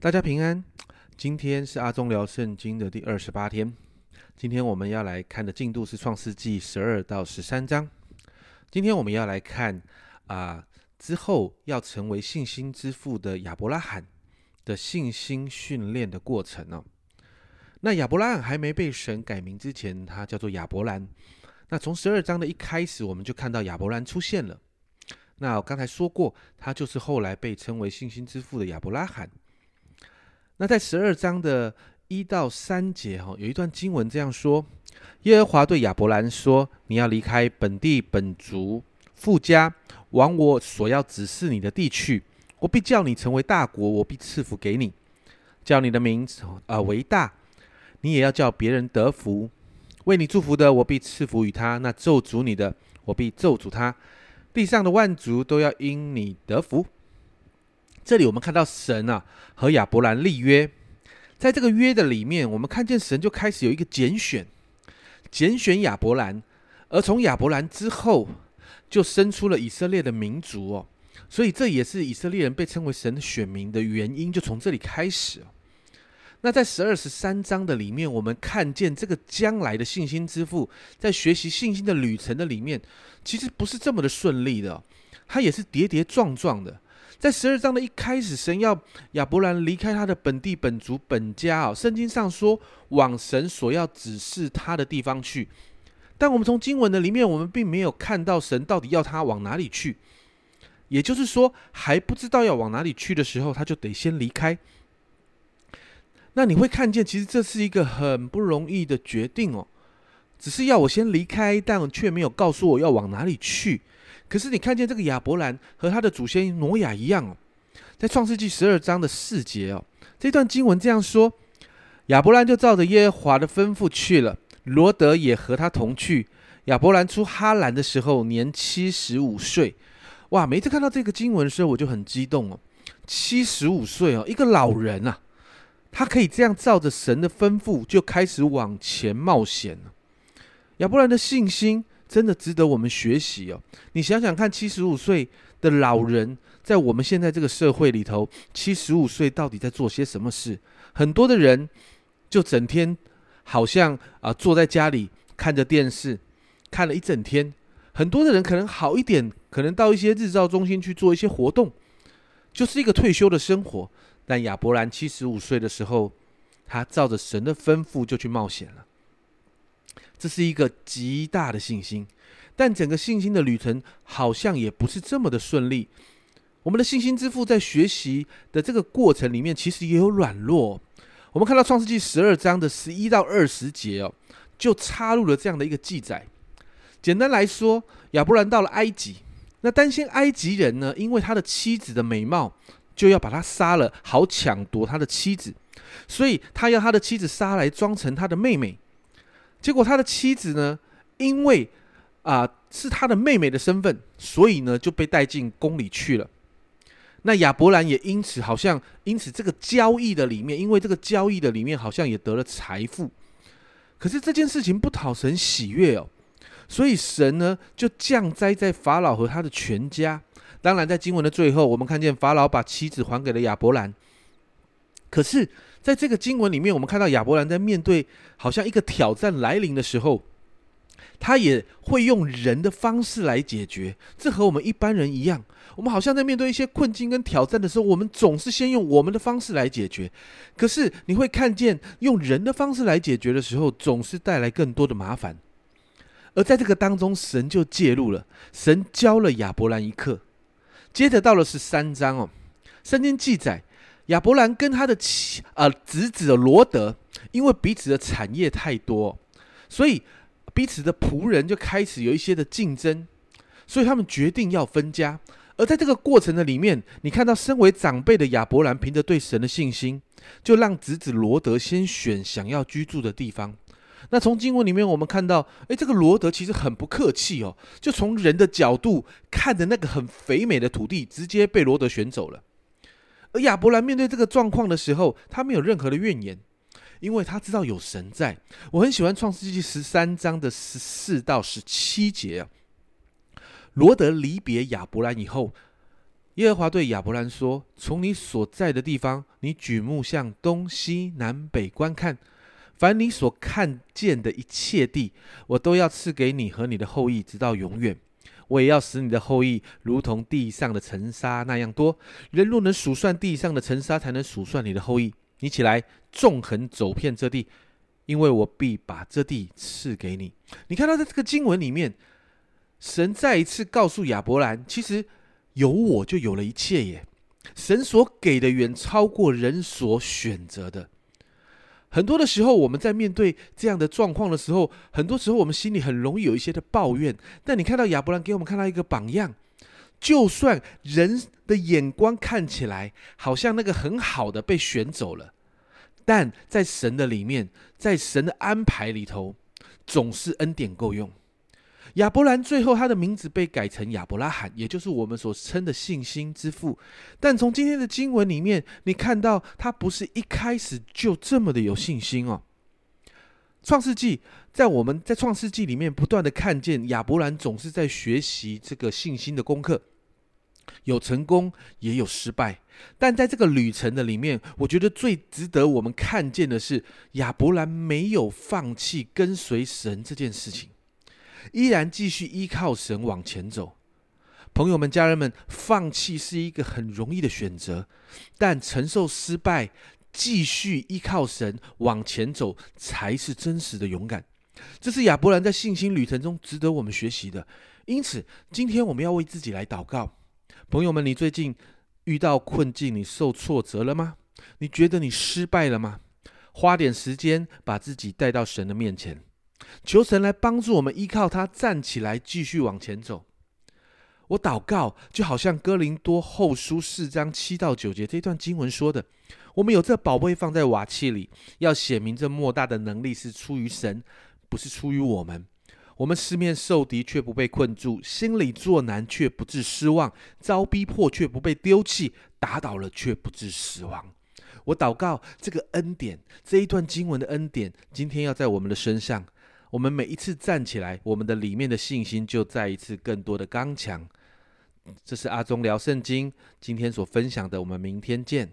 大家平安，今天是阿忠聊圣经的第二十八天。今天我们要来看的进度是创世纪十二到十三章。今天我们要来看啊，之后要成为信心之父的亚伯拉罕的信心训练的过程哦。那亚伯拉罕还没被神改名之前，他叫做亚伯兰。那从十二章的一开始，我们就看到亚伯兰出现了。那我刚才说过，他就是后来被称为信心之父的亚伯拉罕。那在十二章的一到三节，哈，有一段经文这样说：耶和华对亚伯兰说：“你要离开本地本族富家，往我所要指示你的地去。我必叫你成为大国，我必赐福给你，叫你的名啊为大。你也要叫别人得福。为你祝福的，我必赐福于他；那咒诅你的，我必咒诅他。地上的万族都要因你得福。”这里我们看到神啊和亚伯兰立约，在这个约的里面，我们看见神就开始有一个拣选，拣选亚伯兰，而从亚伯兰之后就生出了以色列的民族哦，所以这也是以色列人被称为神的选民的原因，就从这里开始。那在十二十三章的里面，我们看见这个将来的信心之父在学习信心的旅程的里面，其实不是这么的顺利的，他也是跌跌撞撞的。在十二章的一开始，神要亚伯兰离开他的本地本族本家啊。圣经上说，往神所要指示他的地方去。但我们从经文的里面，我们并没有看到神到底要他往哪里去。也就是说，还不知道要往哪里去的时候，他就得先离开。那你会看见，其实这是一个很不容易的决定哦。只是要我先离开，但却没有告诉我要往哪里去。可是你看见这个亚伯兰和他的祖先挪亚一样哦，在创世纪十二章的四节哦，这段经文这样说：亚伯兰就照着耶和华的吩咐去了，罗德也和他同去。亚伯兰出哈兰的时候年七十五岁。哇！每次看到这个经文的时候，我就很激动哦。七十五岁哦，一个老人啊，他可以这样照着神的吩咐就开始往前冒险了。亚伯兰的信心。真的值得我们学习哦！你想想看，七十五岁的老人在我们现在这个社会里头，七十五岁到底在做些什么事？很多的人就整天好像啊坐在家里看着电视，看了一整天。很多的人可能好一点，可能到一些日照中心去做一些活动，就是一个退休的生活。但亚伯兰七十五岁的时候，他照着神的吩咐就去冒险了。这是一个极大的信心，但整个信心的旅程好像也不是这么的顺利。我们的信心之父在学习的这个过程里面，其实也有软弱。我们看到创世纪十二章的十一到二十节哦，就插入了这样的一个记载。简单来说，亚伯兰到了埃及，那担心埃及人呢，因为他的妻子的美貌，就要把他杀了，好抢夺他的妻子，所以他要他的妻子杀来装成他的妹妹。结果他的妻子呢，因为啊是他的妹妹的身份，所以呢就被带进宫里去了。那亚伯兰也因此好像因此这个交易的里面，因为这个交易的里面好像也得了财富。可是这件事情不讨神喜悦哦，所以神呢就降灾在法老和他的全家。当然，在经文的最后，我们看见法老把妻子还给了亚伯兰。可是。在这个经文里面，我们看到亚伯兰在面对好像一个挑战来临的时候，他也会用人的方式来解决。这和我们一般人一样，我们好像在面对一些困境跟挑战的时候，我们总是先用我们的方式来解决。可是你会看见，用人的方式来解决的时候，总是带来更多的麻烦。而在这个当中，神就介入了，神教了亚伯兰一课。接着到了十三章哦，圣经记载。亚伯兰跟他的妻呃侄子罗德，因为彼此的产业太多，所以彼此的仆人就开始有一些的竞争，所以他们决定要分家。而在这个过程的里面，你看到身为长辈的亚伯兰，凭着对神的信心，就让侄子罗德先选想要居住的地方。那从经文里面我们看到，诶，这个罗德其实很不客气哦，就从人的角度看的那个很肥美的土地，直接被罗德选走了。而亚伯兰面对这个状况的时候，他没有任何的怨言，因为他知道有神在。我很喜欢创世纪十三章的十四到十七节。罗德离别亚伯兰以后，耶和华对亚伯兰说：“从你所在的地方，你举目向东西南北观看，凡你所看见的一切地，我都要赐给你和你的后裔，直到永远。我也要使你的后裔如同地上的尘沙那样多。人若能数算地上的尘沙，才能数算你的后裔。你起来，纵横走遍这地，因为我必把这地赐给你。”你看到在这个经文里面，神再一次告诉亚伯兰，其实。有我就有了一切耶！神所给的远超过人所选择的。很多的时候，我们在面对这样的状况的时候，很多时候我们心里很容易有一些的抱怨。但你看到亚伯兰给我们看到一个榜样，就算人的眼光看起来好像那个很好的被选走了，但在神的里面，在神的安排里头，总是恩典够用。亚伯兰最后，他的名字被改成亚伯拉罕，也就是我们所称的信心之父。但从今天的经文里面，你看到他不是一开始就这么的有信心哦。创世纪在我们在创世纪里面不断的看见亚伯兰总是在学习这个信心的功课，有成功也有失败。但在这个旅程的里面，我觉得最值得我们看见的是亚伯兰没有放弃跟随神这件事情。依然继续依靠神往前走，朋友们、家人们，放弃是一个很容易的选择，但承受失败，继续依靠神往前走，才是真实的勇敢。这是亚伯兰在信心旅程中值得我们学习的。因此，今天我们要为自己来祷告。朋友们，你最近遇到困境，你受挫折了吗？你觉得你失败了吗？花点时间，把自己带到神的面前。求神来帮助我们，依靠他站起来，继续往前走。我祷告，就好像哥林多后书四章七到九节这段经文说的：“我们有这宝贝放在瓦器里，要显明这莫大的能力是出于神，不是出于我们。我们四面受敌，却不被困住；心里作难，却不致失望；遭逼迫，却不被丢弃；打倒了，却不致死亡。”我祷告，这个恩典，这一段经文的恩典，今天要在我们的身上。我们每一次站起来，我们的里面的信心就再一次更多的刚强。这是阿忠聊圣经今天所分享的，我们明天见。